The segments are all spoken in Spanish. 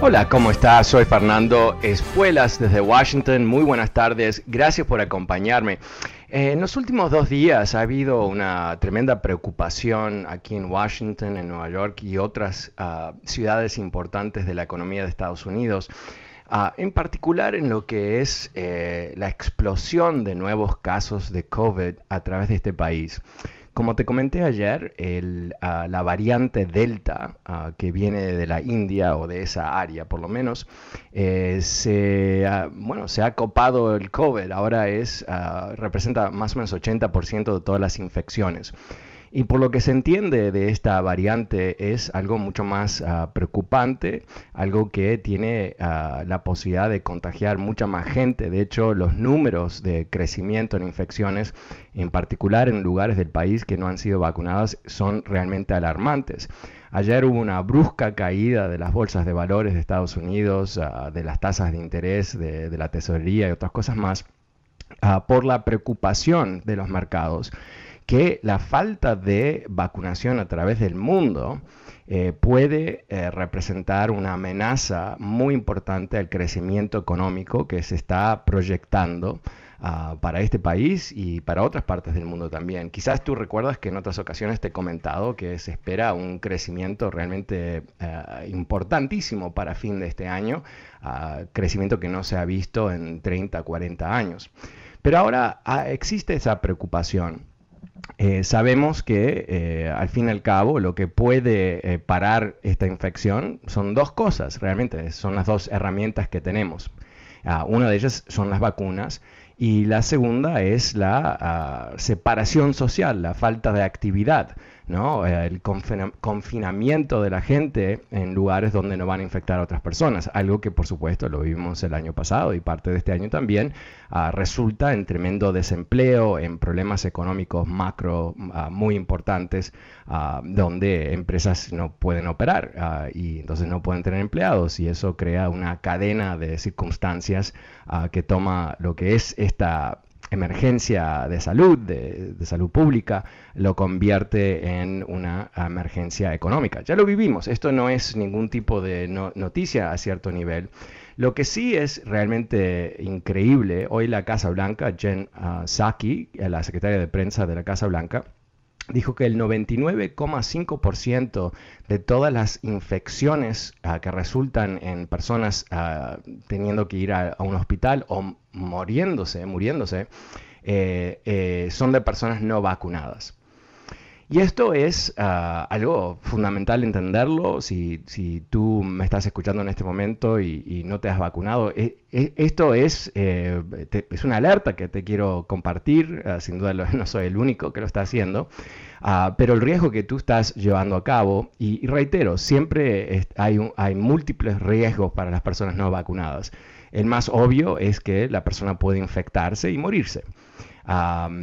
Hola, ¿cómo estás? Soy Fernando Espuelas desde Washington. Muy buenas tardes. Gracias por acompañarme. Eh, en los últimos dos días ha habido una tremenda preocupación aquí en Washington, en Nueva York y otras uh, ciudades importantes de la economía de Estados Unidos. Uh, en particular en lo que es eh, la explosión de nuevos casos de COVID a través de este país. Como te comenté ayer, ah, la variante Delta, ah, que viene de la India o de esa área por lo menos, eh, se, se ha copado el COVID, ahora es, ah, representa más o menos 80% de todas las infecciones. Y por lo que se entiende de esta variante es algo mucho más ah, preocupante, algo que tiene ah, la posibilidad de contagiar mucha más gente. De hecho, los números de crecimiento en infecciones, en particular en lugares del país que no han sido vacunadas, son realmente alarmantes. Ayer hubo una brusca caída de las bolsas de valores de Estados Unidos, ah, de las tasas de interés, de, la tesorería y otras cosas más, por la preocupación de los mercados que la falta de vacunación a través del mundo eh, puede eh, representar una amenaza muy importante al crecimiento económico que se está proyectando ah, para este país y para otras partes del mundo también. Quizás tú recuerdas que en otras ocasiones te he comentado que se espera un crecimiento realmente eh, importantísimo para fin de este año, ah, crecimiento que no se ha visto en 30, 40 años. Pero ahora ah, existe esa preocupación eh, sabemos que eh, al fin y al cabo lo que puede eh, parar esta infección son dos cosas, realmente son las dos herramientas que tenemos. Ah, una de ellas son las vacunas y la segunda es la ah, separación social, la falta de actividad. ¿No? el confinamiento de la gente en lugares donde no van a infectar a otras personas, algo que por supuesto lo vimos el año pasado y parte de este año también, ah, resulta en tremendo desempleo, en problemas económicos macro ah, muy importantes, ah, donde empresas no pueden operar y entonces no pueden tener empleados y eso crea una cadena de circunstancias que toma lo que es esta emergencia de salud, de, salud pública, lo convierte en una emergencia económica. Ya lo vivimos, esto no es ningún tipo de noticia a cierto nivel. Lo que sí es realmente increíble, hoy la Casa Blanca, Jen uh, Psaki, la secretaria de prensa de la Casa Blanca, dijo que el 99,5% de todas las infecciones ah, que resultan en personas ah, teniendo que ir a, un hospital o muriéndose, muriéndose, eh, eh, son de personas no vacunadas. Y esto es ah, algo fundamental entenderlo. Si, tú me estás escuchando en este momento y, no te has vacunado, e, e, esto es, eh, es una alerta que te quiero compartir. Ah, sin duda no soy el único que lo está haciendo. Ah, pero el riesgo que tú estás llevando a cabo, y, reitero, siempre hay, hay múltiples riesgos para las personas no vacunadas. El más obvio es que la persona puede infectarse y morirse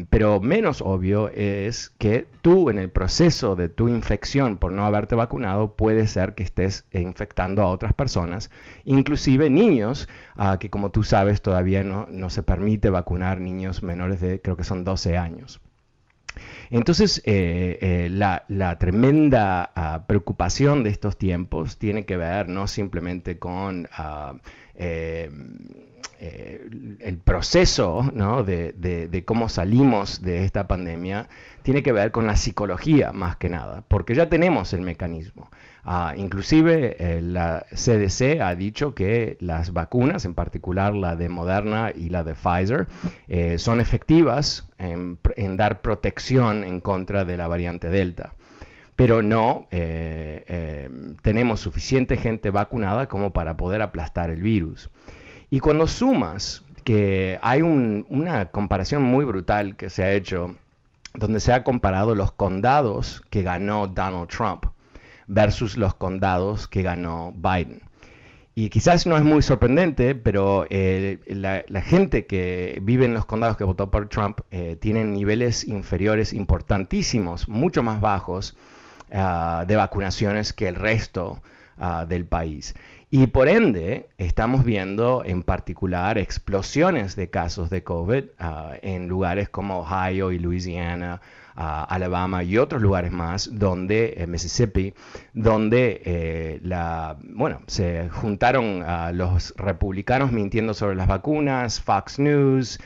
pero menos obvio es que tú en el proceso de tu infección por no haberte vacunado puede ser que estés infectando a otras personas, inclusive niños, ah, que como tú sabes todavía no, no se permite vacunar niños menores de creo que son 12 años. Entonces, eh, eh, la, tremenda ah, preocupación de estos tiempos tiene que ver no simplemente con ah, eh, el proceso de, cómo salimos de esta pandemia, tiene que ver con la psicología más que nada, porque ya tenemos el mecanismo. Ah, inclusive eh, la CDC ha dicho que las vacunas, en particular la de Moderna y la de Pfizer, eh, son efectivas en, dar protección en contra de la variante Delta. Pero no eh, tenemos suficiente gente vacunada como para poder aplastar el virus. Y cuando sumas que hay una comparación muy brutal que se ha hecho, donde se ha comparado los condados que ganó Donald Trump versus los condados que ganó Biden. Y quizás no es muy sorprendente, pero eh, la, gente que vive en los condados que votó por Trump eh, tienen niveles inferiores importantísimos, mucho más bajos ah, de vacunaciones que el resto ah, del país. Y por ende, estamos viendo en particular explosiones de casos de COVID ah, en lugares como Ohio y Louisiana, Alabama y otros lugares más, donde, en Mississippi, donde eh, la, bueno, se juntaron a los republicanos mintiendo sobre las vacunas, Fox News,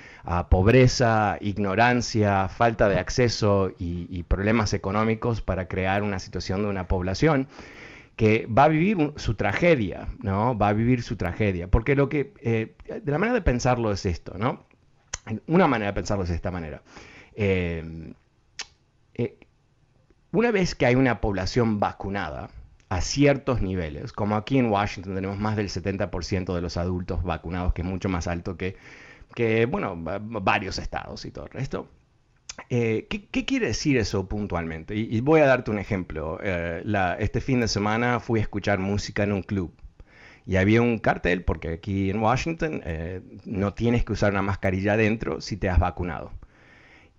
pobreza, ignorancia, falta de acceso y, problemas económicos para crear una situación de una población que va a vivir su tragedia, ¿no? Va a vivir su tragedia. Porque lo que, eh, de la manera de pensarlo es esto, ¿no? Una manera de pensarlo es de esta manera. Eh, una vez que hay una población vacunada a ciertos niveles, como aquí en Washington tenemos más del 70% de los adultos vacunados, que es mucho más alto que, que bueno, varios estados y todo el resto. Eh, ¿qué, quiere decir eso puntualmente? Y, voy a darte un ejemplo. Eh, este fin de semana fui a escuchar música en un club y había un cartel, porque aquí en Washington eh, no tienes que usar una mascarilla adentro si te has vacunado.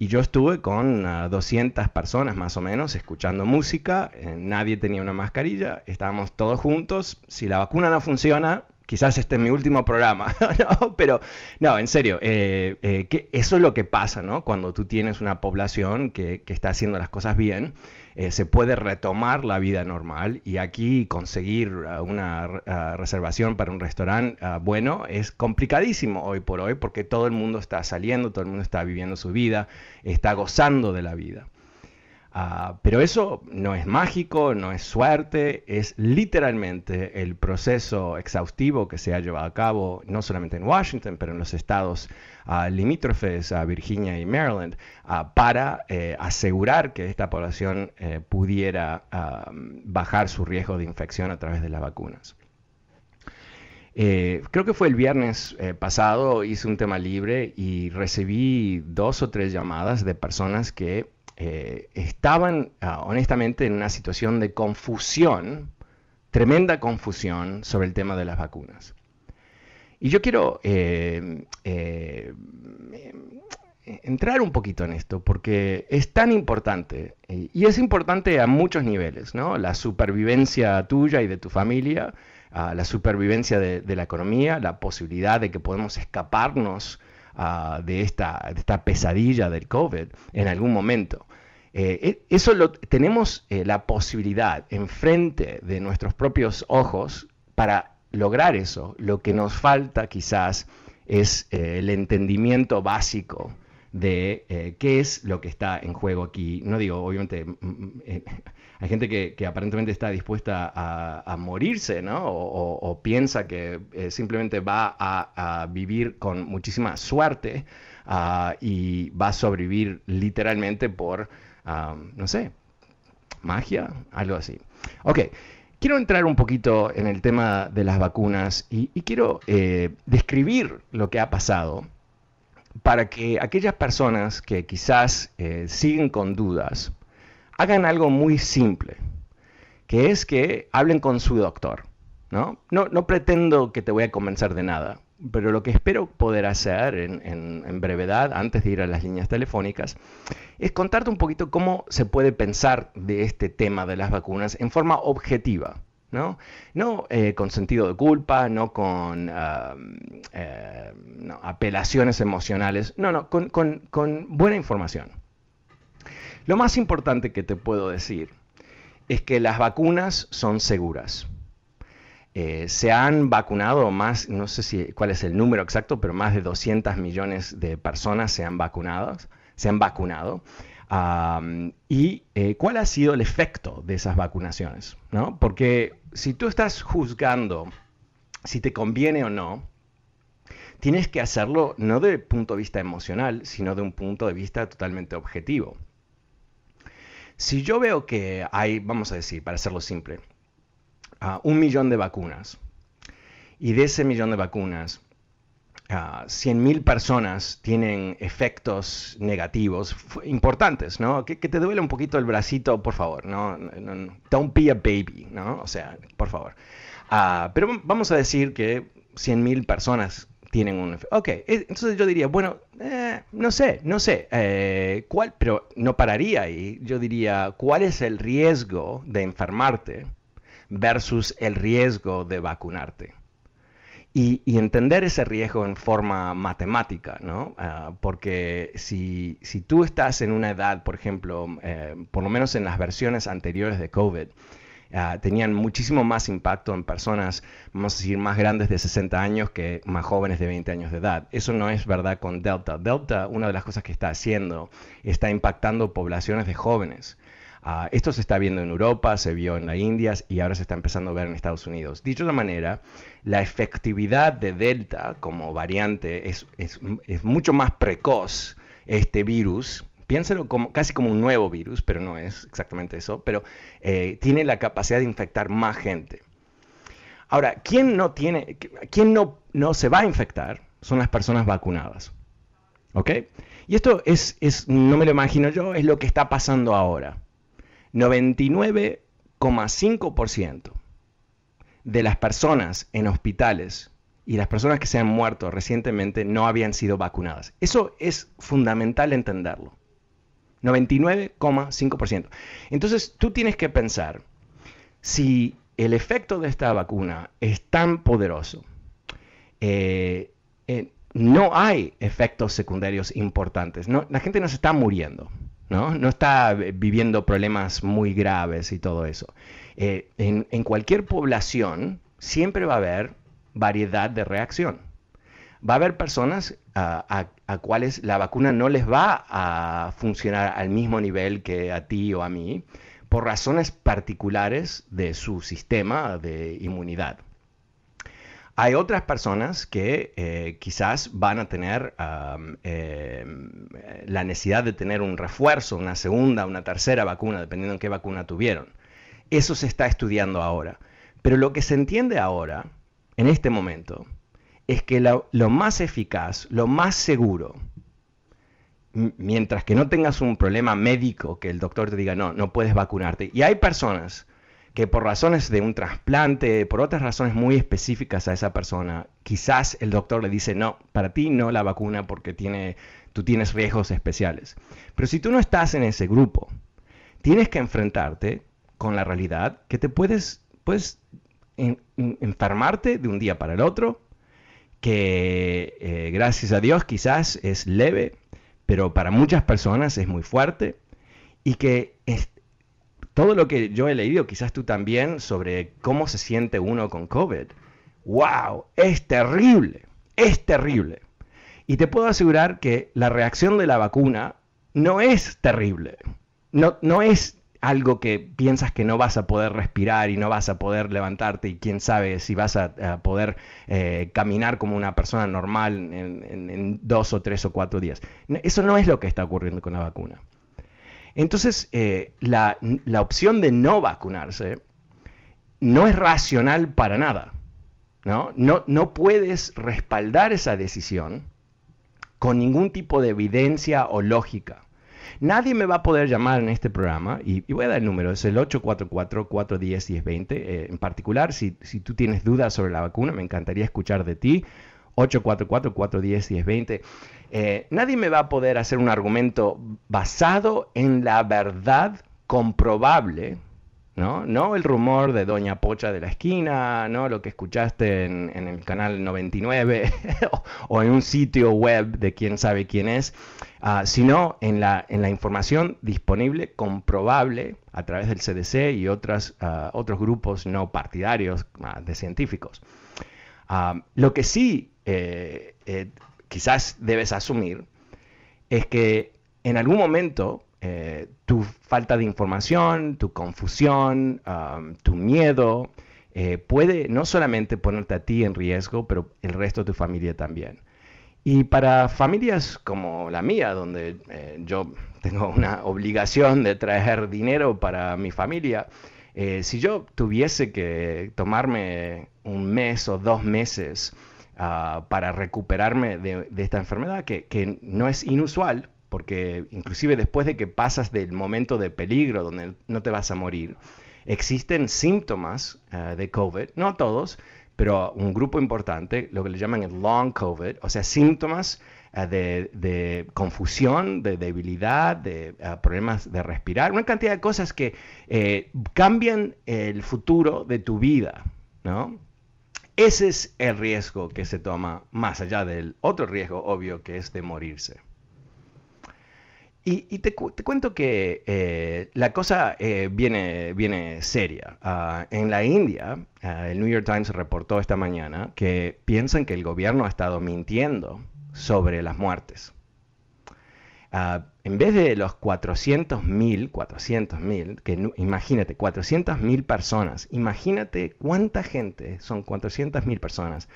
Y yo estuve con 200 personas más o menos escuchando música, eh, nadie tenía una mascarilla, estábamos todos juntos. Si la vacuna no funciona, quizás este es mi último programa, pero no, en serio, eh, eh, eso es lo que pasa, ¿no? Cuando tú tienes una población que, que está haciendo las cosas bien, eh, se puede retomar la vida normal y aquí conseguir una reservación para un restaurante bueno es complicadísimo hoy por hoy porque todo el mundo está saliendo, todo el mundo está viviendo su vida, está gozando de la vida. Ah, pero eso no es mágico, no es suerte, es literalmente el proceso exhaustivo que se ha llevado a cabo no solamente en Washington, pero en los estados uh, limítrofes a Virginia y Maryland, ah, para eh, asegurar que esta población eh, pudiera bajar su riesgo de infección a través de las vacunas. Eh, creo que fue el viernes pasado, hice un tema libre y recibí dos o tres llamadas de personas que eh, estaban ah, honestamente en una situación de confusión, tremenda confusión sobre el tema de las vacunas. Y yo quiero eh, eh, entrar un poquito en esto porque es tan importante y es importante a muchos niveles, ¿no? La supervivencia tuya y de tu familia, ah, la supervivencia de, la economía, la posibilidad de que podemos escaparnos de, esta, esta, pesadilla del COVID en algún momento. Eh, e, eso lo, tenemos eh, la posibilidad enfrente de nuestros propios ojos para lograr eso. Lo que nos falta quizás es eh, el entendimiento básico de qué es lo que está en juego aquí. No digo, obviamente, hay gente que, aparentemente está dispuesta a, morirse, ¿no? O, piensa que simplemente va a, vivir con muchísima suerte ah, y va a sobrevivir literalmente por no sé, magia, algo así. Ok, quiero entrar un poquito en el tema de las vacunas y, quiero eh, describir lo que ha pasado para que aquellas personas que quizás eh, siguen con dudas hagan algo muy simple, que es que hablen con su doctor. ¿no? No, no pretendo que te voy a convencer de nada, pero lo que espero poder hacer en, brevedad, antes de ir a las líneas telefónicas, es contarte un poquito cómo se puede pensar de este tema de las vacunas en forma objetiva. No, no eh, con sentido de culpa, no con eh, apelaciones emocionales, no, no, con, buena información. Lo más importante que te puedo decir es que las vacunas son seguras. Eh, se han vacunado más, no sé si cuál es el número exacto, pero más de 200 millones de personas se han vacunado. Se han vacunado. ¿Y eh, cuál ha sido el efecto de esas vacunaciones? ¿no? Porque si tú estás juzgando si te conviene o no, tienes que hacerlo no de punto de vista emocional, sino de un punto de vista totalmente objetivo. Si yo veo que hay, vamos a decir, para hacerlo simple, un millón de vacunas, y de ese millón de vacunas, uh, 100.000 personas tienen efectos negativos importantes, ¿no? Que, te duele un poquito el bracito, por favor, ¿no? Don't be a baby, ¿no? O sea, por favor. Ah, pero vamos a decir que 100.000 personas tienen un... Ok, entonces yo diría, bueno, eh, no sé, no sé, eh, ¿cuál? Pero no pararía ahí. Yo diría, ¿cuál es el riesgo de enfermarte versus el riesgo de vacunarte? Y, entender ese riesgo en forma matemática, ¿no? Ah, porque si, si, tú estás en una edad, por ejemplo, eh, por lo menos en las versiones anteriores de COVID, Ah, tenían muchísimo más impacto en personas, vamos a decir, más grandes de 60 años que más jóvenes de 20 años de edad. Eso no es verdad con Delta. Delta, una de las cosas que está haciendo, está impactando poblaciones de jóvenes. Ah, esto se está viendo en Europa, se vio en la India y ahora se está empezando a ver en Estados Unidos. Dicho de otra manera, la efectividad de Delta como variante es, es, es mucho más precoz este virus piénselo como, casi como un nuevo virus, pero no es exactamente eso, pero eh, tiene la capacidad de infectar más gente. Ahora, ¿quién no tiene, quién no, no se va a infectar? Son las personas vacunadas. ¿Ok? Y esto es, es, no me lo imagino yo, es lo que está pasando ahora. 99,5% de las personas en hospitales y las personas que se han muerto recientemente no habían sido vacunadas. Eso es fundamental entenderlo. 99,5%. Entonces tú tienes que pensar, si el efecto de esta vacuna es tan poderoso, eh, eh, no hay efectos secundarios importantes. La gente no se está muriendo, ¿no? Está viviendo problemas muy graves y todo eso. Eh, en cualquier población siempre va a haber variedad de reacción va a haber personas a, cuales la vacuna no les va a funcionar al mismo nivel que a ti o a mí por razones particulares de su sistema de inmunidad. Hay otras personas que eh, quizás van a tener em, la necesidad de tener un refuerzo, una segunda, una tercera vacuna, dependiendo de qué vacuna tuvieron. Eso se está estudiando ahora. Pero lo que se entiende ahora, en este momento, es que lo, más eficaz, lo más seguro, mientras que no tengas un problema médico que el doctor te diga, no, no puedes vacunarte. Y hay personas que por razones de un trasplante, por otras razones muy específicas a esa persona, quizás el doctor le dice, no, para ti no la vacuna porque tiene, tú tienes riesgos especiales. Pero si tú no estás en ese grupo, tienes que enfrentarte con la realidad que te puedes, puedes enfermarte de un día para el otro, que eh, gracias a Dios quizás es leve, pero para muchas personas es muy fuerte y que todo lo que yo he leído, quizás tú también, sobre cómo se siente uno con COVID, wow, es terrible, es terrible. Y te puedo asegurar que la reacción de la vacuna no es terrible, no, no es algo que piensas que no vas a poder respirar y no vas a poder levantarte y quién sabe si vas a, poder eh, caminar como una persona normal en, dos o tres o cuatro días. Eso no es lo que está ocurriendo con la vacuna. Entonces, eh, la, la, opción de no vacunarse no es racional para nada. ¿no? No, no puedes respaldar esa decisión con ningún tipo de evidencia o lógica. Nadie me va a poder llamar en este programa, y, voy a dar el número, es el 844-410-1020. Eh, en particular, si, tú tienes dudas sobre la vacuna, me encantaría escuchar de ti. 844-410-1020. Eh, nadie me va a poder hacer un argumento basado en la verdad comprobable ¿no? No el rumor de Doña Pocha de la esquina, no lo que escuchaste en, el canal 99 o, en un sitio web de quién sabe quién es, ah, sino en la, en la información disponible, comprobable a través del CDC y ah, otros grupos no partidarios ah, de científicos. lo que sí eh, eh, quizás debes asumir es que en algún momento eh, tu falta de información, tu confusión, tu miedo, eh, puede no solamente ponerte a ti en riesgo, pero el resto de tu familia también. Y para familias como la mía, donde eh, yo tengo una obligación de traer dinero para mi familia, si yo tuviese que tomarme un mes o dos meses ah, para recuperarme de, esta enfermedad, que, que, no es inusual, porque inclusive después de que pasas del momento de peligro donde no te vas a morir, existen síntomas eh, de COVID, no todos, pero un grupo importante, lo que le llaman el long COVID, o sea, síntomas eh, de, confusión, de debilidad, de eh, problemas de respirar, una cantidad de cosas que cambian el futuro de tu vida, ¿no? Ese es el riesgo que se toma más allá del otro riesgo obvio que es de morirse. Y, te, cuento que eh, la cosa eh, viene, viene seria. Ah, en la India, ah, el New York Times reportó esta mañana que piensan que el gobierno ha estado mintiendo sobre las muertes. Ah, en vez de los 400.000, 400.000, que imagínate, 400.000 personas, imagínate cuánta gente son 400.000 personas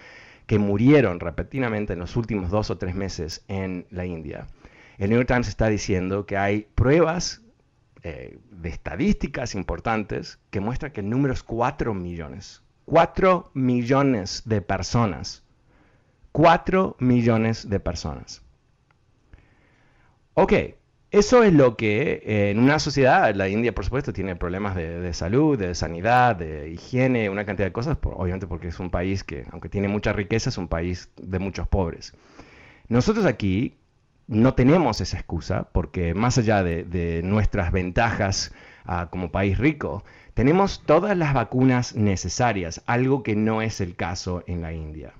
que murieron repetidamente en los últimos dos o tres meses en la India el New York Times está diciendo que hay pruebas eh, de estadísticas importantes que muestran que el número es 4 millones. 4 millones de personas. 4 millones de personas. Ok, eso es lo que eh, en una sociedad, la India por supuesto tiene problemas de, salud, de sanidad, de higiene, una cantidad de cosas, obviamente porque es un país que, aunque tiene mucha riqueza, es un país de muchos pobres. Nosotros aquí no tenemos esa excusa porque más allá de, nuestras ventajas ah, como país rico, tenemos todas las vacunas necesarias, algo que no es el caso en la India.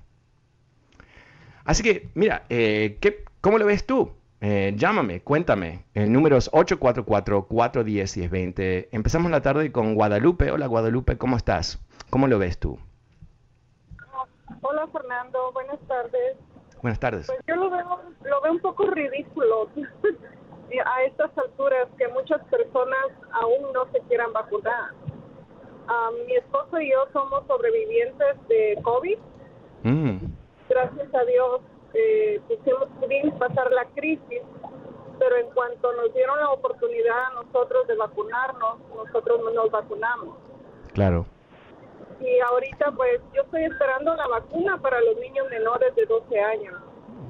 Así que, mira, eh, ¿cómo lo ves tú? Eh, llámame, cuéntame. El número es 844-410-1020. Empezamos la tarde con Guadalupe. Hola Guadalupe, ¿cómo estás? ¿Cómo lo ves tú? Hola Fernando, buenas tardes. Buenas tardes. Pues yo lo veo, lo veo un poco ridículo a estas alturas que muchas personas aún no se quieran vacunar. Ah, mi esposo y yo somos sobrevivientes de COVID. Mm. Gracias a Dios eh, pudimos pasar la crisis, pero en cuanto nos dieron la oportunidad a nosotros de vacunarnos, nosotros no nos vacunamos. Claro y ahorita pues yo estoy esperando la vacuna para los niños menores de 12 años.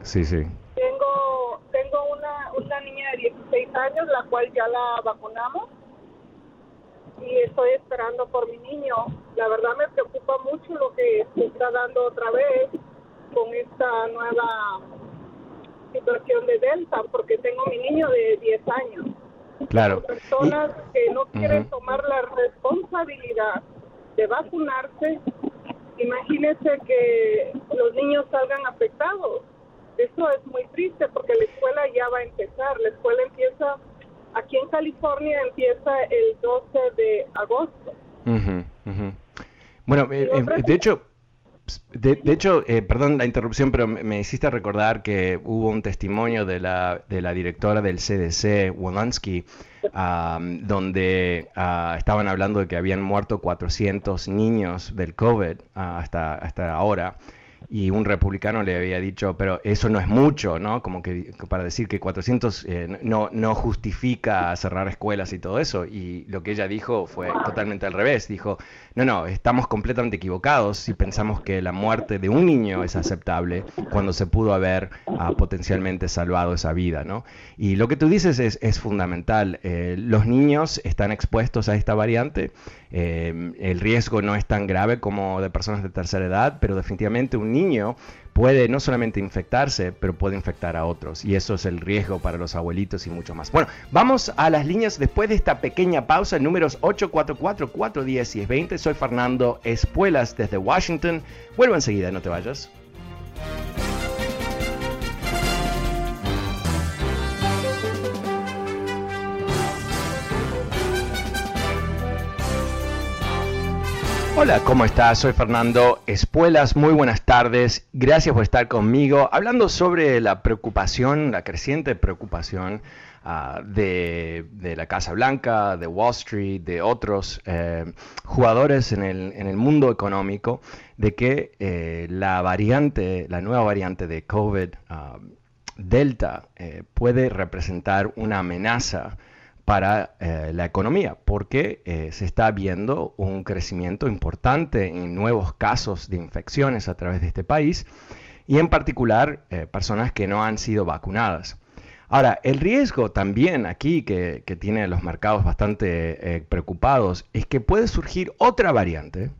Sí, sí. Tengo tengo una, una niña de 16 años, la cual ya la vacunamos y estoy esperando por mi niño. La verdad me preocupa mucho lo que se está dando otra vez con esta nueva situación de Delta, porque tengo mi niño de 10 años. Claro. Personas que no quieren tomar la responsabilidad de vacunarse, imagínese que los niños salgan afectados. Eso es muy triste porque la escuela ya va a empezar. La escuela empieza, aquí en California empieza el 12 de agosto. Bueno, eh, eh, de hecho, de, hecho, eh, perdón la interrupción, pero me, hiciste recordar que hubo un testimonio de la, de la directora del CDC, Wolanski, donde ah, estaban hablando de que habían muerto 400 niños del COVID ah, hasta ahora y un republicano le había dicho, pero eso no es mucho, ¿no? Como que para decir que 400 eh, no, no justifica cerrar escuelas y todo eso. Y lo que ella dijo fue totalmente al revés. Dijo, no, no, estamos completamente equivocados si pensamos que la muerte de un niño es aceptable cuando se pudo haber ah, potencialmente salvado esa vida, ¿no? Y lo que tú dices es, es fundamental. Eh, los niños están expuestos a esta variante. Eh, el riesgo no es tan grave como de personas de tercera edad, pero definitivamente un niño puede no solamente infectarse, pero puede infectar a otros. Y eso es el riesgo para los abuelitos y mucho más. Bueno, vamos a las líneas después de esta pequeña pausa. Números 844-410 y 20. Soy Fernando Espuelas desde Washington. Vuelvo enseguida, no te vayas. Hola, ¿cómo estás? Soy Fernando Espuelas, muy buenas tardes, gracias por estar conmigo, hablando sobre la preocupación, la creciente preocupación de, de, la Casa Blanca, de Wall Street, de otros eh, jugadores en el, en el, mundo económico, de que eh, la variante, la nueva variante de COVID, uh, Delta, eh, puede representar una amenaza para eh, la economía, porque eh, se está viendo un crecimiento importante en nuevos casos de infecciones a través de este país y en particular eh, personas que no han sido vacunadas. Ahora, el riesgo también aquí que, que tiene los mercados bastante preocupados es que puede surgir otra variante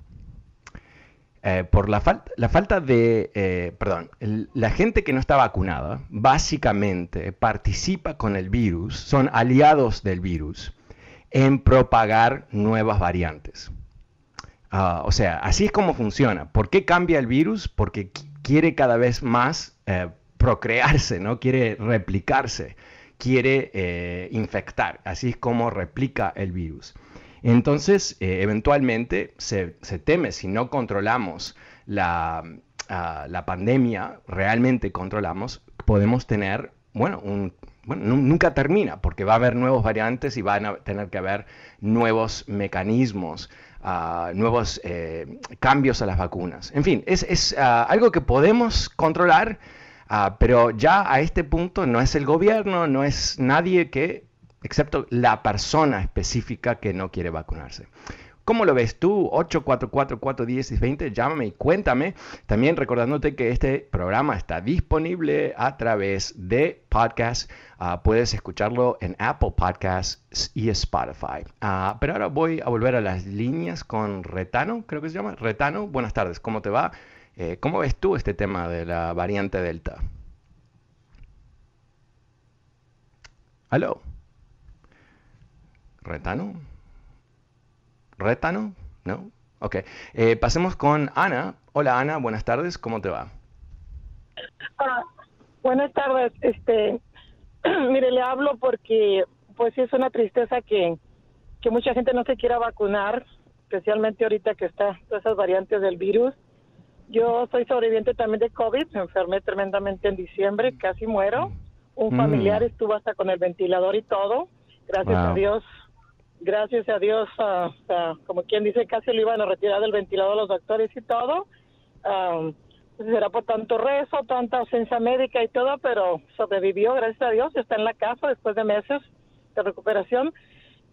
eh, por la, la, falta de, eh, perdón, la gente que no está vacunada básicamente participa con el virus, son aliados del virus en propagar nuevas variantes. Uh, o sea, así es como funciona. ¿Por qué cambia el virus? Porque quiere cada vez más eh, procrearse, ¿no? Quiere replicarse, quiere infectar. Así es como replica el virus. Entonces, eh, eventualmente se, teme, si no controlamos la, ah, la, pandemia, realmente controlamos, podemos tener, bueno, un, bueno, nunca termina, porque va a haber nuevos variantes y van a tener que haber nuevos mecanismos, uh, nuevos eh, cambios a las vacunas. En fin, es, es uh, algo que podemos controlar, uh, pero ya a este punto no es el gobierno, no es nadie que excepto la persona específica que no quiere vacunarse. ¿Cómo lo ves tú? 844-410-20, llámame y cuéntame. También recordándote que este programa está disponible a través de podcast. Ah, puedes escucharlo en Apple Podcasts y Spotify. Uh, pero ahora voy a volver a las líneas con Retano, creo que se llama. Retano, buenas tardes, ¿cómo te va? Eh, ¿Cómo ves tú este tema de la variante Delta? ¿Aló? ¿Retano? ¿Retano? ¿No? Ok. Eh, pasemos con Ana. Hola Ana, buenas tardes, ¿cómo te va? Ah, buenas tardes. Este, mire, le hablo porque pues sí es una tristeza que, que mucha gente no se quiera vacunar, especialmente ahorita que está todas esas variantes del virus. Yo soy sobreviviente también de COVID, me enfermé tremendamente en diciembre, casi muero. Un mm. familiar estuvo hasta con el ventilador y todo. Gracias a Dios gracias a Dios, como quien dice, casi lo iban a retirar del ventilador los doctores y todo. Pues será por tanto rezo, tanta ausencia médica y todo, pero sobrevivió, gracias a Dios, está en la casa después de meses de recuperación.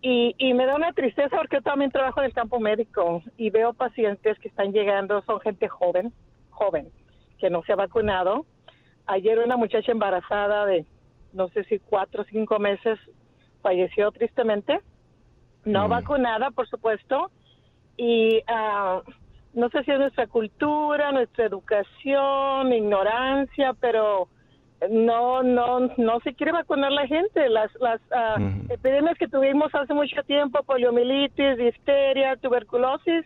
Y, y me da una tristeza porque yo también trabajo en el campo médico y veo pacientes que están llegando, son gente joven, joven, que no se ha vacunado. Ayer una muchacha embarazada de no sé si cuatro o cinco meses falleció tristemente no mm. vacunada, por supuesto, y uh, no sé si es nuestra cultura, nuestra educación, ignorancia, pero no, no, no se quiere vacunar la gente. Las, las uh, epidemias que tuvimos hace mucho tiempo, poliomielitis, difteria, tuberculosis,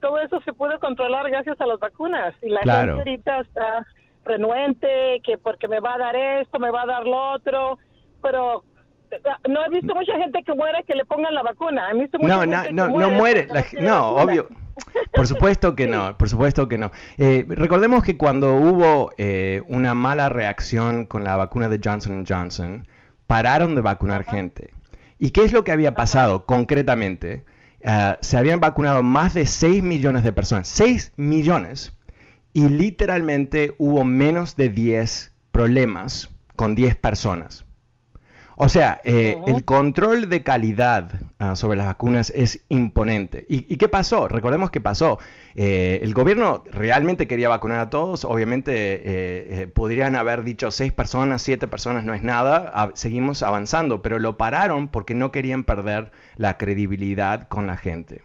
todo eso se puede controlar gracias a las vacunas. Y la gente ahorita está renuente, que porque me va a dar esto, me va a dar lo otro, pero no he visto mucha gente que muere que le pongan la vacuna. no, no, no, no muere. no, obvio. Por supuesto que no, por supuesto que no. Eh, recordemos que cuando hubo eh, una mala reacción con la vacuna de Johnson Johnson, pararon de vacunar gente. ¿Y qué es lo que había pasado concretamente? Uh, se habían vacunado más de 6 millones de personas, 6 millones, y literalmente hubo menos de 10 problemas con 10 personas. O sea, eh, el control de calidad ah, sobre las vacunas es imponente. ¿Y, qué pasó? Recordemos qué pasó. Eh, el gobierno realmente quería vacunar a todos. Obviamente eh, podrían haber dicho seis personas, siete personas, no es nada. seguimos avanzando, pero lo pararon porque no querían perder la credibilidad con la gente.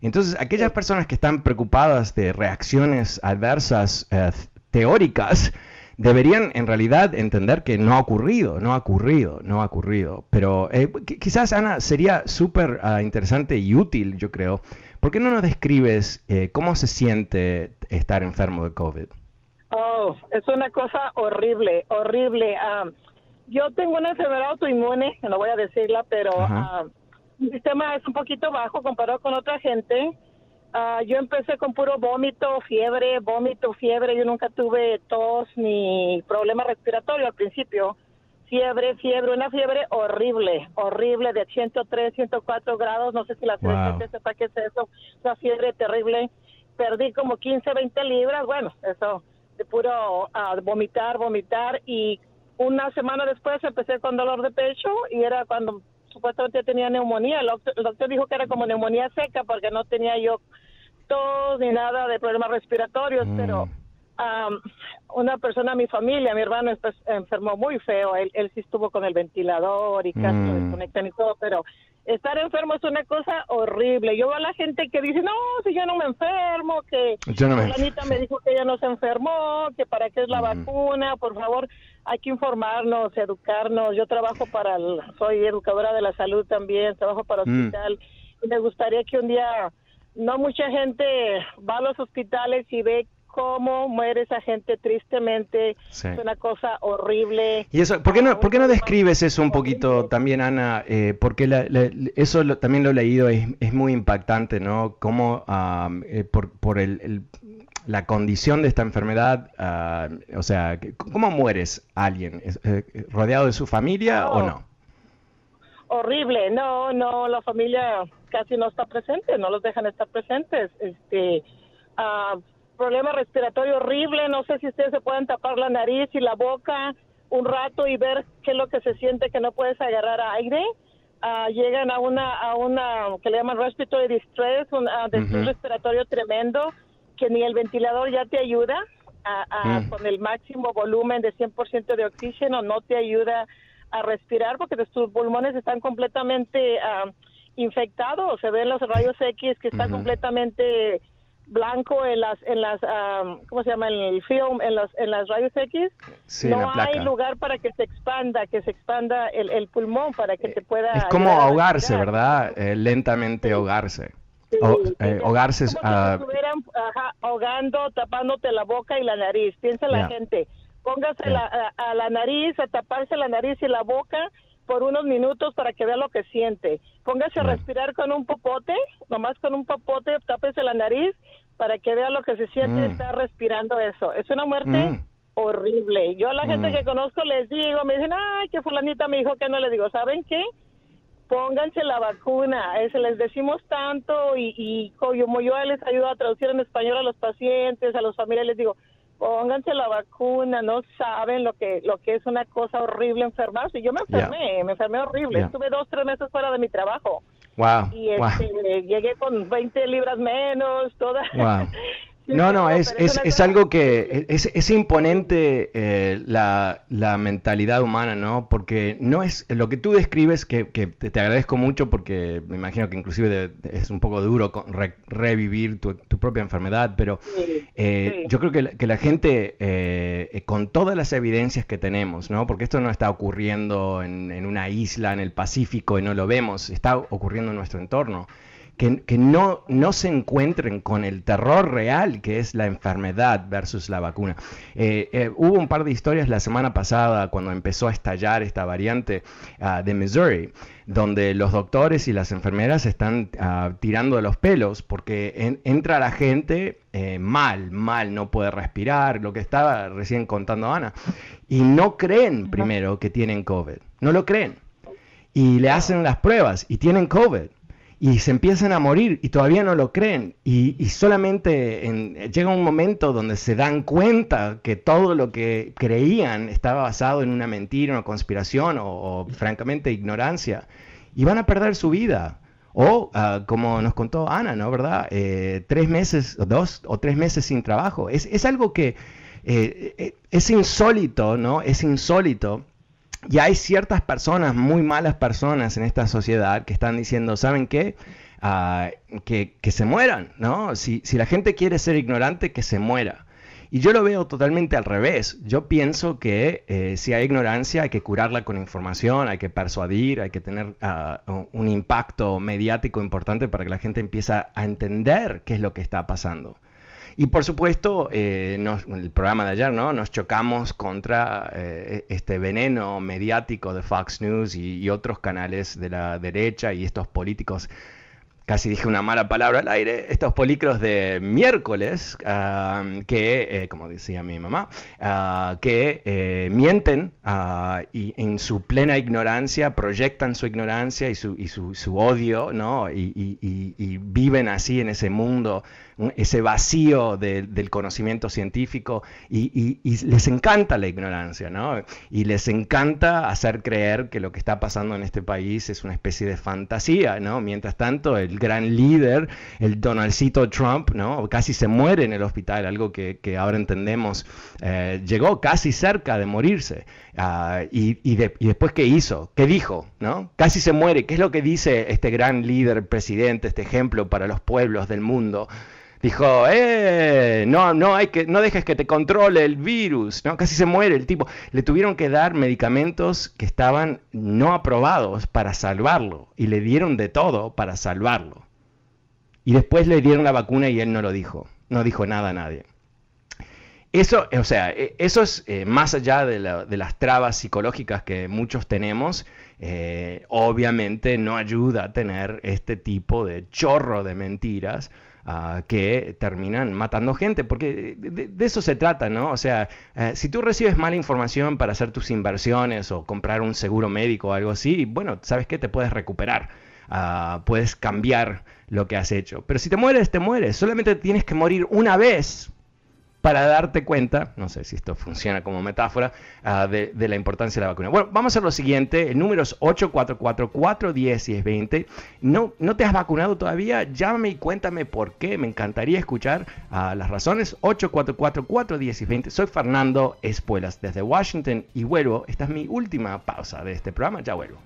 Entonces, aquellas personas que están preocupadas de reacciones adversas eh, teóricas, deberían en realidad entender que no ha ocurrido, no ha ocurrido, no ha ocurrido. Pero eh, quizás, Ana, sería súper ah, interesante y útil, yo creo. ¿Por qué no nos describes eh, cómo se siente estar enfermo de COVID? Oh, es una cosa horrible, horrible. Ah, yo tengo una enfermedad autoinmune, no voy a decirla, pero ah, mi sistema es un poquito bajo comparado con otra gente. Ah, yo empecé con puro vómito, fiebre, vómito, fiebre. Yo nunca tuve tos ni problema respiratorio al principio. Fiebre, fiebre, una fiebre horrible, horrible de 103, 104 grados. No sé si la gente sepa qué es eso. Una fiebre terrible. Perdí como 15, 20 libras. Bueno, eso de puro uh, vomitar, vomitar. Y una semana después empecé con dolor de pecho y era cuando supuestamente tenía neumonía. El doctor, el doctor, dijo que era como neumonía seca porque no tenía yo tos ni nada de problemas respiratorios, pero um, una persona de mi familia, mi hermano, enfermó muy feo. Él, él sí estuvo con el ventilador y casi lo mm. desconectan y todo, pero estar enfermo es una cosa horrible. Yo veo a la gente que dice, no, si yo no me enfermo, que la Anita me dijo que ella no se enfermó, que para qué es la vacuna, por favor, hay que informarnos, educarnos. Yo trabajo para, soy educadora de la salud también, trabajo para mm. hospital y me gustaría que un día no mucha gente va a los hospitales y ve cómo muere esa gente tristemente. Es una cosa horrible. Y eso, ¿por qué no, ¿por qué no describes eso un poquito también, Ana? Eh, porque eso también lo he leído, es, es muy impactante, ¿no? Cómo eh, por, por el, la condición de esta enfermedad, o sea, ¿cómo mueres alguien? Eh, ¿Rodeado de su familia o no? Horrible, no, no, la familia casi no está presente, no los dejan estar presentes. Este, uh, problema respiratorio horrible, no sé si ustedes se pueden tapar la nariz y la boca un rato y ver qué es lo que se siente que no puedes agarrar aire. Uh, llegan a una, a una que le llaman respiratory distress, un uh, respiratorio tremendo, que ni el ventilador ya te ayuda a, mm. con el máximo volumen de 100% de oxígeno, no te ayuda a respirar porque tus pulmones están completamente uh, infectados. Se ven los rayos X que están completamente blanco en las en las cómo se llama en el film en las en las rayos X. No hay lugar para que se expanda que se expanda el, el pulmón para que se pueda es como ahogarse verdad eh, lentamente ahogarse. Eh, ahogarse como estuvieran ahogando tapándote la boca y la nariz. Piensa la gente póngase la, a, la nariz, a taparse la nariz y la boca por unos minutos para que vea lo que siente. Póngase a respirar con un popote, nomás con un popote, tápese la nariz para que vea lo que se siente mm. estar respirando eso. Es una muerte mm. horrible. Yo a la gente mm. que conozco les digo, me dicen, ay, que fulanita me dijo que no le digo, ¿saben qué? Pónganse la vacuna, es, les decimos tanto y, y como yo les ayudo a traducir en español a los pacientes, a los familiares, les digo, pónganse la vacuna, no saben lo que lo que es una cosa horrible enfermarse. Yo me enfermé, me enfermé horrible. Estuve dos, tres meses fuera de mi trabajo. Wow. Y este, llegué con 20 libras menos, toda. Wow. No, no, es, es, es algo que es, es imponente eh, la, la, mentalidad humana, ¿no? Porque no es lo que tú describes, que, que te, agradezco mucho porque me imagino que inclusive es un poco duro revivir tu, tu, propia enfermedad, pero eh, yo creo que la, que la gente, eh, con todas las evidencias que tenemos, ¿no? Porque esto no está ocurriendo en, en una isla en el Pacífico y no lo vemos, está ocurriendo en nuestro entorno que, no, no se encuentren con el terror real que es la enfermedad versus la vacuna. Eh, eh, hubo un par de historias la semana pasada cuando empezó a estallar esta variante ah, de Missouri, donde los doctores y las enfermeras están ah, tirando de los pelos porque entra la gente eh, mal, mal, no puede respirar, lo que estaba recién contando Ana, y no creen primero que tienen COVID, no lo creen. Y le hacen las pruebas y tienen COVID y se empiezan a morir y todavía no lo creen y, solamente llega un momento donde se dan cuenta que todo lo que creían estaba basado en una mentira, una conspiración o, francamente ignorancia y van a perder su vida. O, ah, como nos contó Ana, ¿no? ¿Verdad? Eh, tres meses, dos o tres meses sin trabajo. Es, es algo que eh, eh, es insólito, ¿no? Es insólito y hay ciertas personas, muy malas personas en esta sociedad, que están diciendo, ¿saben qué? ah, que, se mueran, ¿no? Si, si la gente quiere ser ignorante, que se muera. Y yo lo veo totalmente al revés. Yo pienso que eh, si hay ignorancia hay que curarla con información, hay que persuadir, hay que tener ah, un impacto mediático importante para que la gente empiece a entender qué es lo que está pasando. Y por supuesto, eh, el programa de ayer, ¿no? Nos chocamos contra eh, este veneno mediático de Fox News y, otros canales de la derecha y estos políticos casi dije una mala palabra al aire, estos políticos de miércoles, ah, que, eh, como decía mi mamá, ah, que eh, mienten ah, y en su plena ignorancia proyectan su ignorancia y su, y su, su odio, ¿no? Y, y, y, viven así en ese mundo, ese vacío del conocimiento científico y, les encanta la ignorancia, ¿no? Y les encanta hacer creer que lo que está pasando en este país es una especie de fantasía, ¿no? Mientras tanto, el gran líder, el Donaldcito Trump, ¿no? Casi se muere en el hospital, algo que, ahora entendemos, eh, llegó casi cerca de morirse. Ah, y, después, ¿qué hizo? ¿Qué dijo? ¿no? Casi se muere. ¿Qué es lo que dice este gran líder, presidente, este ejemplo para los pueblos del mundo? Dijo, eh, no, no, hay que, no dejes que te controle el virus, ¿no? Casi se muere el tipo. Le tuvieron que dar medicamentos que estaban no aprobados para salvarlo y le dieron de todo para salvarlo. Y después le dieron la vacuna y él no lo dijo, no dijo nada a nadie. Eso, o sea, e, eso es eh, más allá de, las trabas psicológicas que muchos tenemos, eh, obviamente no ayuda a tener este tipo de chorro de mentiras Ah, que terminan matando gente, porque de, eso se trata, ¿no? O sea, eh, si tú recibes mala información para hacer tus inversiones o comprar un seguro médico o algo así, bueno, ¿sabes qué? Te puedes recuperar, ah, puedes cambiar lo que has hecho. Pero si te mueres, te mueres. Solamente tienes que morir una vez para darte cuenta, no sé si esto funciona como metáfora, ah, de, la importancia de la vacuna. Bueno, vamos a lo siguiente, el número es 844-410-1020. ¿No, ¿No te has vacunado todavía? Llámame y cuéntame por qué, me encantaría escuchar uh, las razones. 844-410-1020. Soy Fernando Espuelas desde Washington y vuelvo, esta es mi última pausa de este programa, ya vuelvo.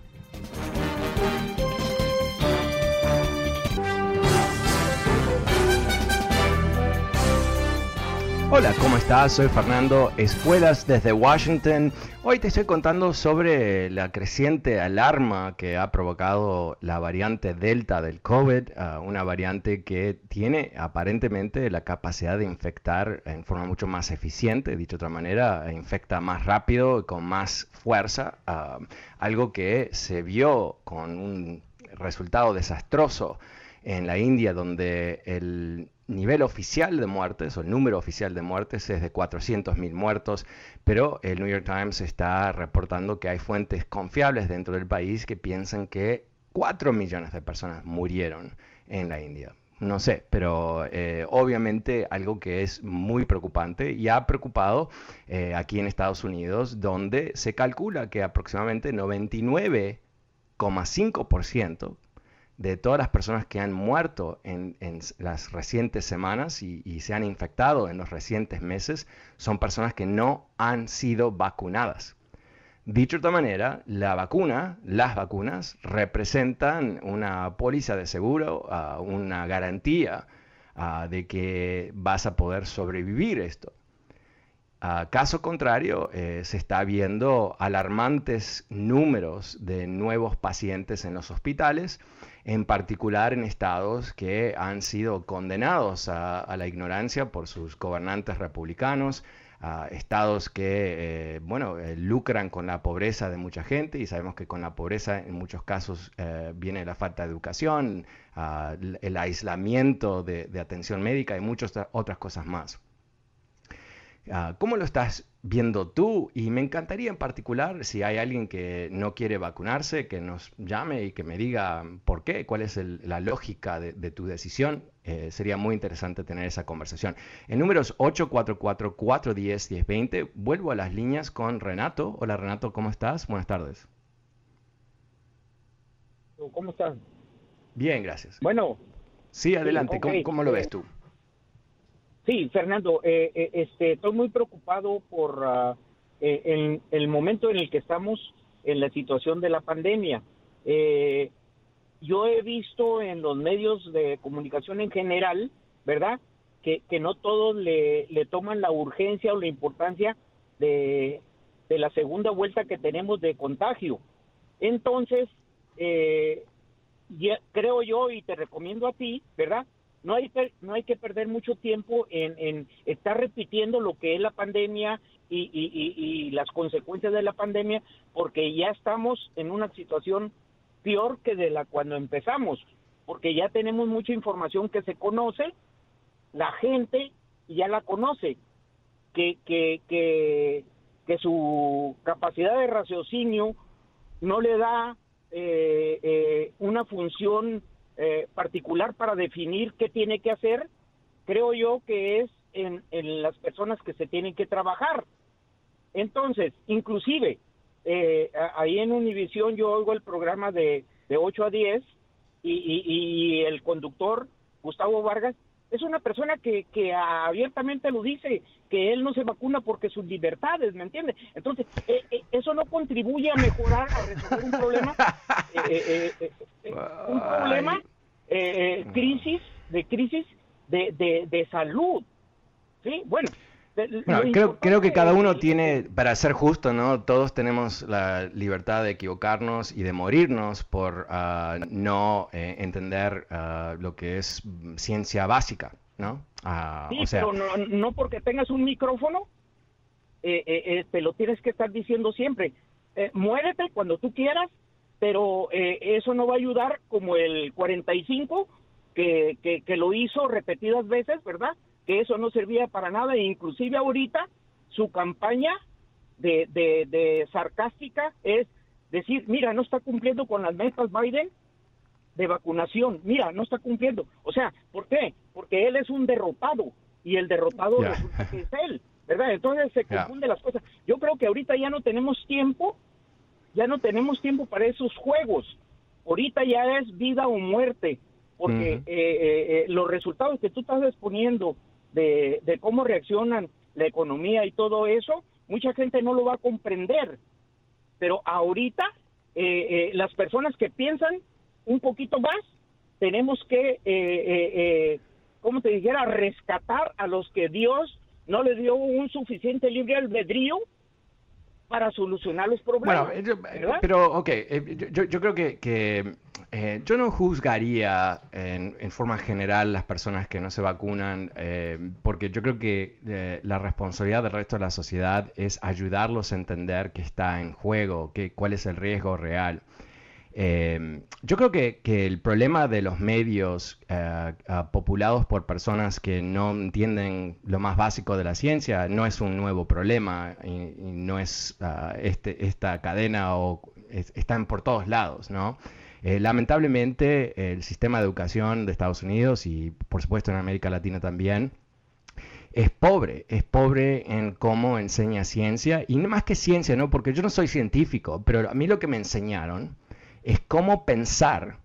Hola, ¿cómo estás? Soy Fernando Espuelas desde Washington. Hoy te estoy contando sobre la creciente alarma que ha provocado la variante Delta del COVID, ah, una variante que tiene aparentemente la capacidad de infectar en forma mucho más eficiente, dicho de otra manera, infecta más rápido con más fuerza, ah, algo que se vio con un resultado desastroso en la India, donde el nivel oficial de muertes, o el número oficial de muertes es de 400.000 muertos, pero el New York Times está reportando que hay fuentes confiables dentro del país que piensan que 4 millones de personas murieron en la India. No sé, pero eh, obviamente algo que es muy preocupante y ha preocupado eh, aquí en Estados Unidos, donde se calcula que aproximadamente 99,5% de todas las personas que han muerto en, las recientes semanas y, se han infectado en los recientes meses son personas que no han sido vacunadas. Dicho de otra manera, la vacuna, las vacunas, representan una póliza de seguro, ah, una garantía ah, de que vas a poder sobrevivir esto. A caso contrario, eh, se está viendo alarmantes números de nuevos pacientes en los hospitales en particular en estados que han sido condenados a, la ignorancia por sus gobernantes republicanos, estados que, eh, bueno, eh, lucran con la pobreza de mucha gente y sabemos que con la pobreza en muchos casos eh, viene la falta de educación, el aislamiento de, de atención médica y muchas otras cosas más. Ah, ¿Cómo lo estás viendo tú? Y me encantaría en particular, si hay alguien que no quiere vacunarse, que nos llame y que me diga por qué, cuál es la lógica de, tu decisión. Eh, sería muy interesante tener esa conversación. El número es 844-410-1020. Vuelvo a las líneas con Renato. Hola Renato, ¿cómo estás? Buenas tardes. ¿Cómo estás? Bien, gracias. Bueno. Sí, adelante. ¿Cómo, lo ves tú? Sí, Fernando, eh, eh, este, estoy muy preocupado por uh, el momento en el que estamos en la situación de la pandemia. yo he visto en los medios de comunicación en general, ¿verdad? Que, que no todos le, toman la urgencia o la importancia de, la segunda vuelta que tenemos de contagio. Entonces, eh, creo yo y te recomiendo a ti, ¿verdad? No hay, no hay que perder mucho tiempo en, en estar repitiendo lo que es la pandemia y, y, las consecuencias de la pandemia, porque ya estamos en una situación peor que de la cuando empezamos, porque ya tenemos mucha información que se conoce, la gente ya la conoce, que, que, que, que su capacidad de raciocinio no le da eh, eh, una función eh, particular para definir qué tiene que hacer, creo yo que es en, en las personas que se tienen que trabajar. Entonces, inclusive, eh, ahí en Univisión yo oigo el programa de, de 8 a 10 y, y, y el conductor, Gustavo Vargas, es una persona que, que abiertamente lo dice, que él no se vacuna porque sus libertades, ¿me entiende? Entonces, eh, eh, eso no contribuye a mejorar, a resolver un problema, eh, un problema, crisis, de crisis de, de, de salud. Sí, bueno, creo, creo que cada uno tiene, para ser justo, ¿no? Todos tenemos la libertad de equivocarnos y de morirnos por uh, no eh, entender uh, lo que es ciencia básica, ¿no? Uh, sí, o sea... pero no, no, porque tengas un micrófono, eh, eh, te lo tienes que estar diciendo siempre. muérete cuando tú quieras, pero eso no va a ayudar como el 45 que, que, que lo hizo repetidas veces, ¿verdad? Que eso no servía para nada e inclusive ahorita su campaña de, de, sarcástica es decir, mira, no está cumpliendo con las metas Biden de vacunación, mira, no está cumpliendo. O sea, ¿por qué? Porque él es un derrotado y el derrotado resulta que es él, ¿verdad? Entonces se confunde las cosas. Yo creo que ahorita ya no tenemos tiempo, ya no tenemos tiempo para esos juegos. Ahorita ya es vida o muerte, porque eh, eh, eh, los resultados que tú estás exponiendo de, cómo reaccionan la economía y todo eso, mucha gente no lo va a comprender. Pero ahorita eh, eh, las personas que piensan un poquito más, tenemos que, eh, eh, como te dijera, rescatar a los que Dios no le dio un suficiente libre albedrío para solucionar los problemas. Bueno, pero ok, yo, yo, creo que, que eh, yo no juzgaría en, forma general las personas que no se vacunan, eh, porque yo creo que eh, la responsabilidad del resto de la sociedad es ayudarlos a entender qué está en juego, que, cuál es el riesgo real. Yo creo que, el problema de los medios populados por personas que no entienden lo más básico de la ciencia no es un nuevo problema y, no es ah, este, esta cadena o están por todos lados, ¿no? Eh, lamentablemente, el sistema de educación de Estados Unidos y por supuesto en América Latina también es pobre, es pobre en cómo enseña ciencia y más que ciencia, ¿no? Porque yo no soy científico, pero a mí lo que me enseñaron es cómo pensar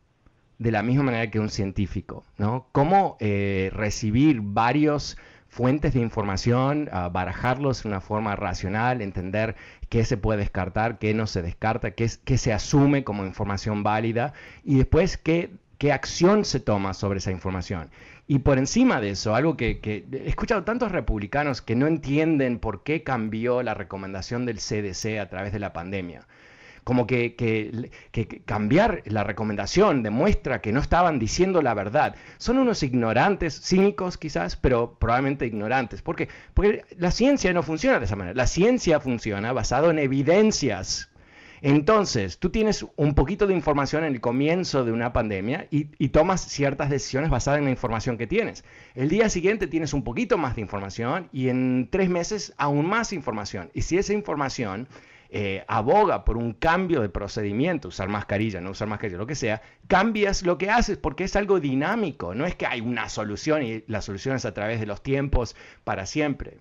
de la misma manera que un científico, ¿no? Cómo eh, recibir varios fuentes de información, barajarlos de una forma racional, entender qué se puede descartar, qué no se descarta, qué, se asume como información válida y después qué, qué acción se toma sobre esa información. Y por encima de eso, algo que, que, he escuchado tantos republicanos que no entienden por qué cambió la recomendación del CDC a través de la pandemia como que, que, cambiar la recomendación demuestra que no estaban diciendo la verdad. Son unos ignorantes, cínicos quizás, pero probablemente ignorantes. ¿Por qué? Porque la ciencia no funciona de esa manera. La ciencia funciona basado en evidencias. Entonces, tú tienes un poquito de información en el comienzo de una pandemia y, y, tomas ciertas decisiones basadas en la información que tienes. El día siguiente tienes un poquito más de información y en tres meses aún más información. Y si esa información eh, aboga por un cambio de procedimiento, usar mascarilla, no usar mascarilla, lo que sea, cambias lo que haces porque es algo dinámico, no es que hay una solución y la solución es a través de los tiempos para siempre.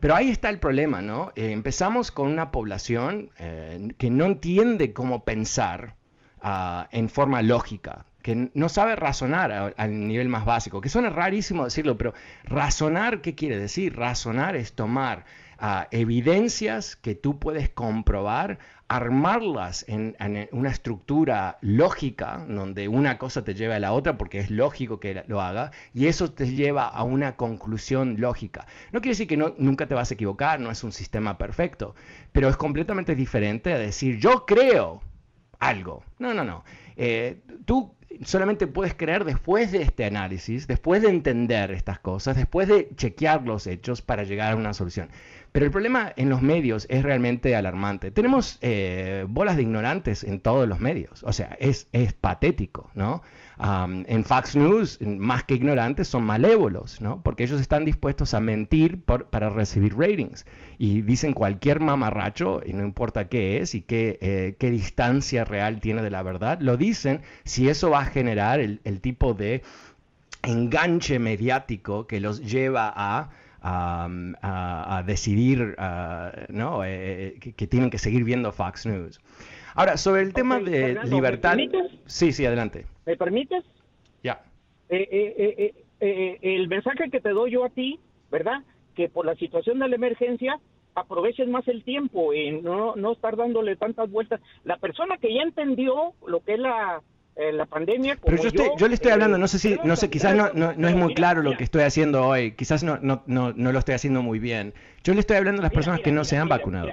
Pero ahí está el problema, ¿no? Eh, empezamos con una población eh, que no entiende cómo pensar ah, en forma lógica, que no sabe razonar al nivel más básico, que suena rarísimo decirlo, pero razonar, ¿qué quiere decir? Razonar es tomar evidencias que tú puedes comprobar armarlas en, una estructura lógica, donde una cosa te lleva a la otra porque es lógico que lo haga, y eso te lleva a una conclusión lógica. No quiere decir que nunca te vas a equivocar, no es un sistema perfecto, pero es completamente diferente a decir yo creo algo. No, no, no. Eh, tú solamente puedes creer después de este análisis, después de entender estas cosas, después de chequear los hechos para llegar a una solución. Pero el problema en los medios es realmente alarmante. Tenemos eh, bolas de ignorantes en todos los medios. O sea, es, es patético, ¿no? en Fox News, más que ignorantes, son malévolos, ¿no? Porque ellos están dispuestos a mentir para recibir ratings. Y dicen cualquier mamarracho, y no importa qué es y qué, eh, qué distancia real tiene de la verdad, lo dicen si eso va a generar el, el tipo de enganche mediático que los lleva a a, decidir ¿no? Eh, eh, que, tienen que seguir viendo Fox News. Ahora, sobre el tema de libertad... Sí, sí, adelante. ¿Me permites? Ya. Eh, el mensaje que te doy yo a ti, ¿verdad? Que por la situación de la emergencia aproveches más el tiempo y no, no estar dándole tantas vueltas. La persona que ya entendió lo que es la la pandemia. Pero yo, yo, le estoy hablando, no sé si, no sé, quizás no, no, es muy claro lo que estoy haciendo hoy, quizás no, no, no, no lo estoy haciendo muy bien. Yo le estoy hablando a las personas que no se han vacunado.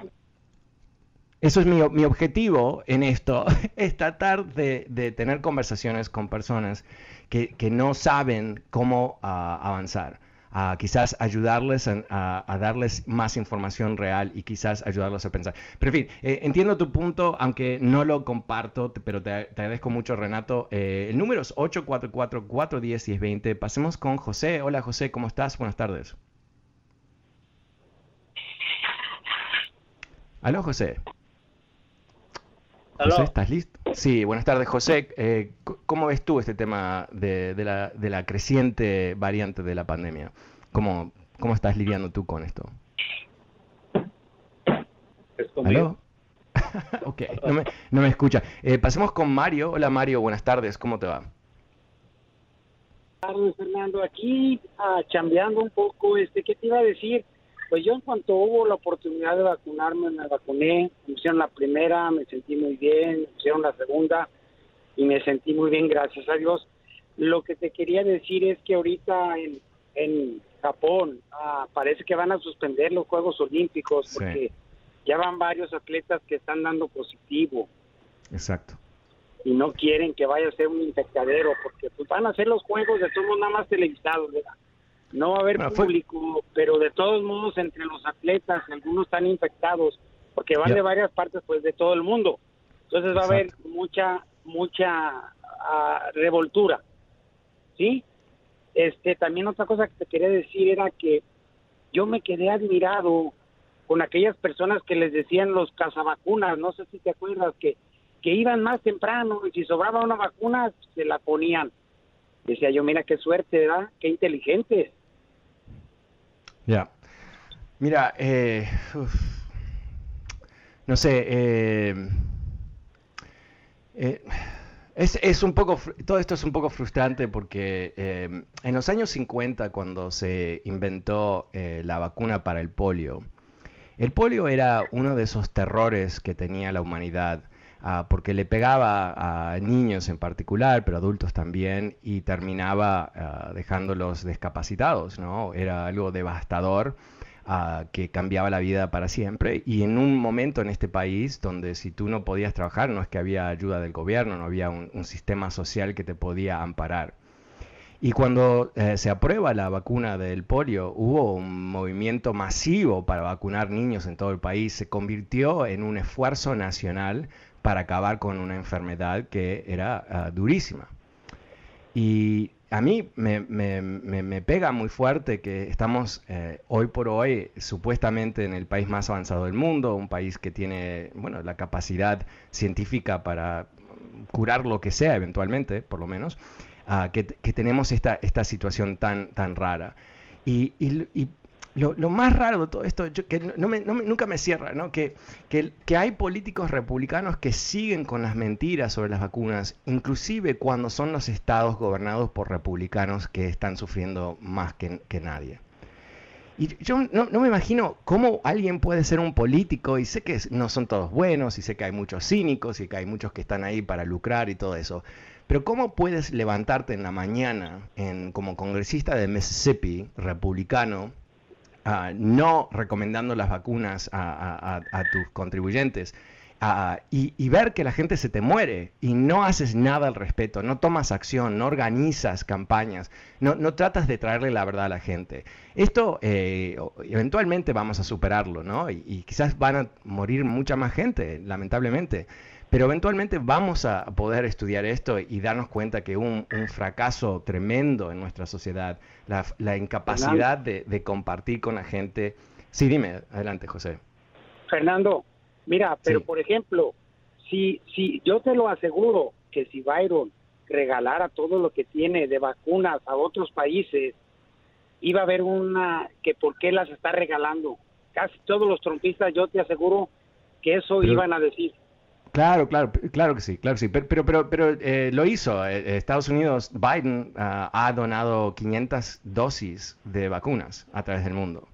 Eso es mi, mi objetivo en esto, es tratar de, de tener conversaciones con personas que, que no saben cómo ah, avanzar a quizás ayudarles a, darles más información real y quizás ayudarlos a pensar. Pero en fin, eh, entiendo tu punto, aunque no lo comparto, pero te, agradezco mucho, Renato. Eh, el número es 844-410-1020. Pasemos con José. Hola, José, ¿cómo estás? Buenas tardes. Aló, José. José, ¿estás listo? Sí, buenas tardes, José. Eh, ¿Cómo ves tú este tema de, la, de, la, creciente variante de la pandemia? ¿Cómo, cómo estás lidiando tú con esto? ¿Aló? ok, no me, no me escucha. Eh, pasemos con Mario. Hola Mario, buenas tardes, ¿cómo te va? Buenas tardes, Fernando. Aquí ah, chambeando un poco, este, ¿qué te iba a decir? Pues yo en cuanto hubo la oportunidad de vacunarme, me vacuné, me hicieron la primera, me sentí muy bien, me hicieron la segunda y me sentí muy bien, gracias a Dios. Lo que te quería decir es que ahorita en, en Japón ah, parece que van a suspender los Juegos Olímpicos porque ya van varios atletas que están dando positivo. Exacto. Y no quieren que vaya a ser un infectadero porque pues, van a hacer los Juegos de todos nada más televisados, ¿verdad? No va a haber público, pero de todos modos entre los atletas algunos están infectados porque van de varias partes pues de todo el mundo. Entonces va a haber mucha mucha ah, revoltura. ¿Sí? Este también otra cosa que te quería decir era que yo me quedé admirado con aquellas personas que les decían los cazavacunas, no sé si te acuerdas que que iban más temprano y si sobraba una vacuna se la ponían. Decía yo, mira qué suerte, ¿verdad? Qué inteligentes. Ya. Mira, eh, no sé, eh, eh, es, es, un poco, todo esto es un poco frustrante porque en los años 50, cuando se inventó la vacuna para el polio, el polio era uno de esos terrores que tenía la humanidad Ah, porque le pegaba a niños en particular, pero adultos también, y terminaba ah, dejándolos discapacitados, ¿no? Era algo devastador. Ah, que cambiaba la vida para siempre y en un momento en este país donde si tú no podías trabajar no es que había ayuda del gobierno, no había un, sistema social que te podía amparar. Y cuando eh, se aprueba la vacuna del polio, hubo un movimiento masivo para vacunar niños en todo el país. Se convirtió en un esfuerzo nacional para acabar con una enfermedad que era ah, durísima. Y a mí me, pega muy fuerte que estamos eh, hoy por hoy supuestamente en el país más avanzado del mundo, un país que tiene bueno, la capacidad científica para curar lo que sea eventualmente, por lo menos, ah, que, tenemos esta, esta situación tan, tan rara. Y, y, lo, más raro de todo esto, que no nunca me cierra, ¿no? Que, que, hay políticos republicanos que siguen con las mentiras sobre las vacunas, inclusive cuando son los estados gobernados por republicanos que están sufriendo más que, nadie. Y yo no, no, me imagino cómo alguien puede ser un político, y sé que no son todos buenos, y sé que hay muchos cínicos, y que hay muchos que están ahí para lucrar y todo eso, pero ¿cómo puedes levantarte en la mañana en, como congresista de Mississippi, republicano, uh, no recomendando las vacunas a, tus contribuyentes? Y, y, ver que la gente se te muere y no haces nada al respecto, no tomas acción, no organizas campañas, no, no tratas de traerle la verdad a la gente. Esto eh, eventualmente vamos a superarlo, ¿no? Y, y, quizás van a morir mucha más gente, lamentablemente. Pero eventualmente vamos a poder estudiar esto y darnos cuenta que un, un fracaso tremendo en nuestra sociedad, la, la incapacidad de, de compartir con la gente. Sí, dime, adelante, José. Fernando, Mira, pero sí. por ejemplo, si, si yo te lo aseguro que si Byron regalara todo lo que tiene de vacunas a otros países, iba a haber una que por qué las está regalando. Casi todos los trompistas, yo te aseguro que eso pero, iban a decir. Claro, claro, claro que sí, claro que sí. Pero, pero, pero, pero eh, lo hizo. Eh, Estados Unidos, Biden uh, ha donado 500 dosis de vacunas a través del mundo.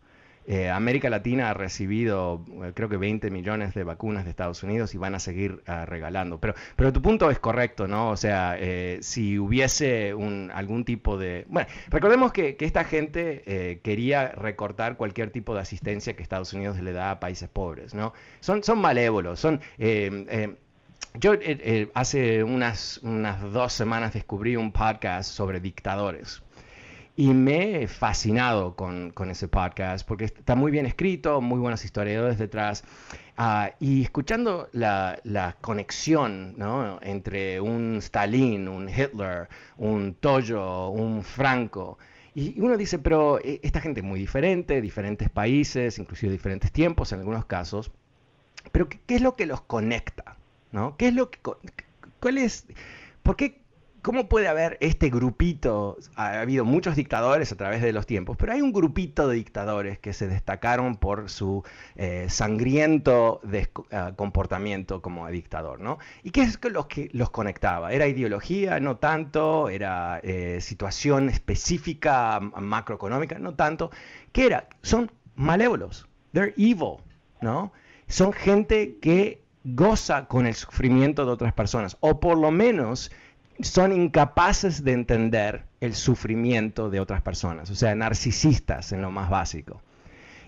Eh, América Latina ha recibido eh, creo que 20 millones de vacunas de Estados Unidos y van a seguir uh, regalando. Pero, pero tu punto es correcto, ¿no? O sea, eh, si hubiese algún tipo de... Bueno, recordemos que, esta gente eh, quería recortar cualquier tipo de asistencia que Estados Unidos le da a países pobres, ¿no? Son, malévolos, son... yo hace unas, unas dos semanas descubrí un podcast sobre dictadores. Y me he fascinado con, con, ese podcast porque está muy bien escrito, muy buenas historias detrás. Uh, y escuchando la, la conexión ¿no? entre un Stalin, un Hitler, un Toyo, un Franco. Y uno dice, pero eh, esta gente es muy diferente, diferentes países, inclusive diferentes tiempos en algunos casos. Pero ¿qué, qué es lo que los conecta? ¿no? ¿Qué es lo que, ¿Cuál es? ¿Por qué ¿Cómo puede haber este grupito? Ha habido muchos dictadores a través de los tiempos, pero hay un grupito de dictadores que se destacaron por su eh, sangriento uh, comportamiento como dictador, ¿no? ¿Y qué es lo que los conectaba? ¿Era ideología? No tanto. ¿Era eh, situación específica macroeconómica? No tanto. ¿Qué era? Son malévolos. They're evil, ¿no? Son gente que goza con el sufrimiento de otras personas, o por lo menos son incapaces de entender el sufrimiento de otras personas, o sea, narcisistas en lo más básico.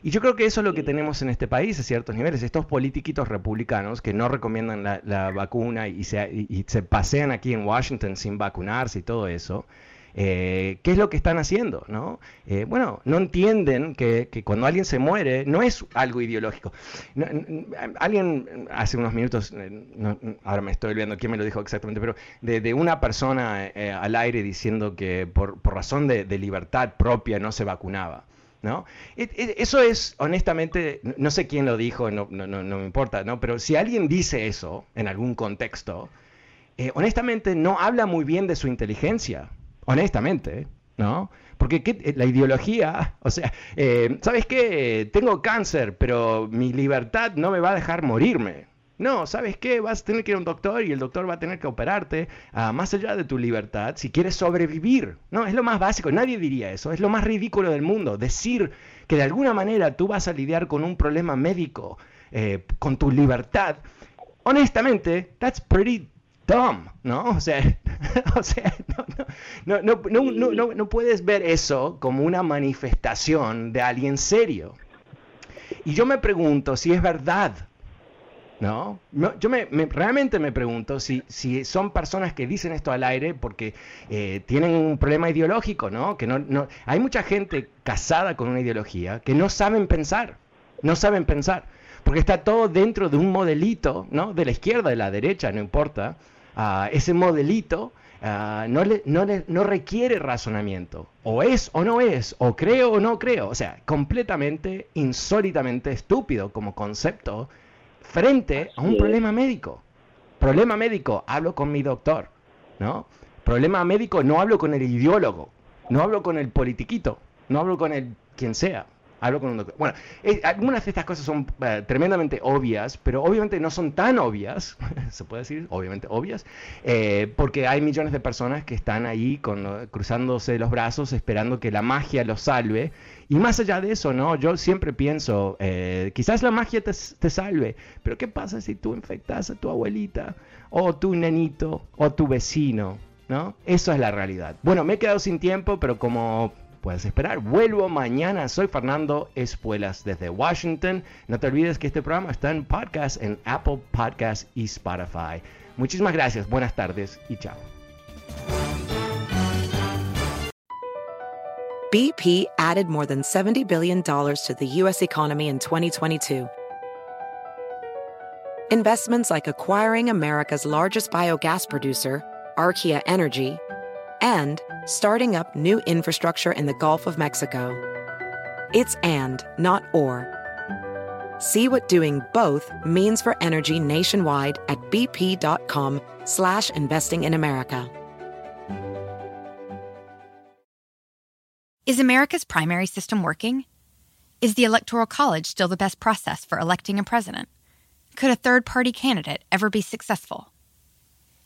Y yo creo que eso es lo que tenemos en este país a ciertos niveles, estos politiquitos republicanos que no recomiendan la, la vacuna y se, y, y se, pasean aquí en Washington sin vacunarse y todo eso. Eh, ¿Qué es lo que están haciendo? ¿no? Eh, bueno, no entienden que, cuando alguien se muere no es algo ideológico. Alguien hace unos minutos, eh, ahora me estoy olvidando quién me lo dijo exactamente, pero de, una persona al aire diciendo que por, razón de, libertad propia no se vacunaba. ¿No? Eso es, honestamente, no sé quién lo dijo, no, no, me importa, ¿no? Pero si alguien dice eso en algún contexto, honestamente no habla muy bien de su inteligencia, honestamente, ¿no? Porque ¿qué, la ideología, o sea, eh, ¿sabes qué? Tengo cáncer, pero mi libertad no me va a dejar morirme. No, ¿sabes qué? Vas a tener que ir a un doctor y el doctor va a tener que operarte uh, más allá de tu libertad si quieres sobrevivir. No, es lo más básico, nadie diría eso, es lo más ridículo del mundo. Decir que de alguna manera tú vas a lidiar con un problema médico eh, con tu libertad, honestamente, that's pretty dumb, ¿no? O sea, o sea no, no, no, no, puedes ver eso como una manifestación de alguien serio. Y yo me pregunto si es verdad, ¿no? Yo me, me, realmente me pregunto si, si son personas que dicen esto al aire porque eh, tienen un problema ideológico, ¿no? Que no, no, hay mucha gente casada con una ideología que no saben pensar, no saben pensar, porque está todo dentro de un modelito, ¿no? De la izquierda, de la derecha, no importa. Uh, ese modelito uh, no, le, no, le, no, requiere razonamiento. O es o no es, o creo o no creo. O sea, completamente, insólitamente estúpido como concepto frente a un problema médico. Problema médico, hablo con mi doctor, ¿no? Problema médico, no hablo con el ideólogo, no hablo con el politiquito, no hablo con el quien sea. Hablo con un doctor. Bueno, eh, algunas de estas cosas son eh, tremendamente obvias, pero obviamente no son tan obvias, se puede decir, obviamente obvias, eh, porque hay millones de personas que están ahí cruzándose los brazos esperando que la magia los salve. Y más allá de eso, ¿no? Yo siempre pienso, quizás la magia te, te salve, pero ¿qué pasa si tú infectas a tu abuelita, o tu nenito, o tu vecino? ¿No? Eso es la realidad. Bueno, me he quedado sin tiempo, pero como puedes esperar. Vuelvo mañana. Soy Fernando Espuelas desde Washington. No te olvides que este programa está en podcast en Apple Podcast y Spotify. Muchísimas gracias. Buenas tardes y chao. BP added more than $70 billion to the U.S. economy in 2022. Investments like acquiring America's largest biogas producer, Archaea Energy, and starting up new infrastructure in the Gulf of Mexico. It's and, not or. See what doing both means for energy nationwide at bp.com slash investing in America. Is America's primary system working? Is the Electoral College still the best process for electing a president? Could a third-party candidate ever be successful?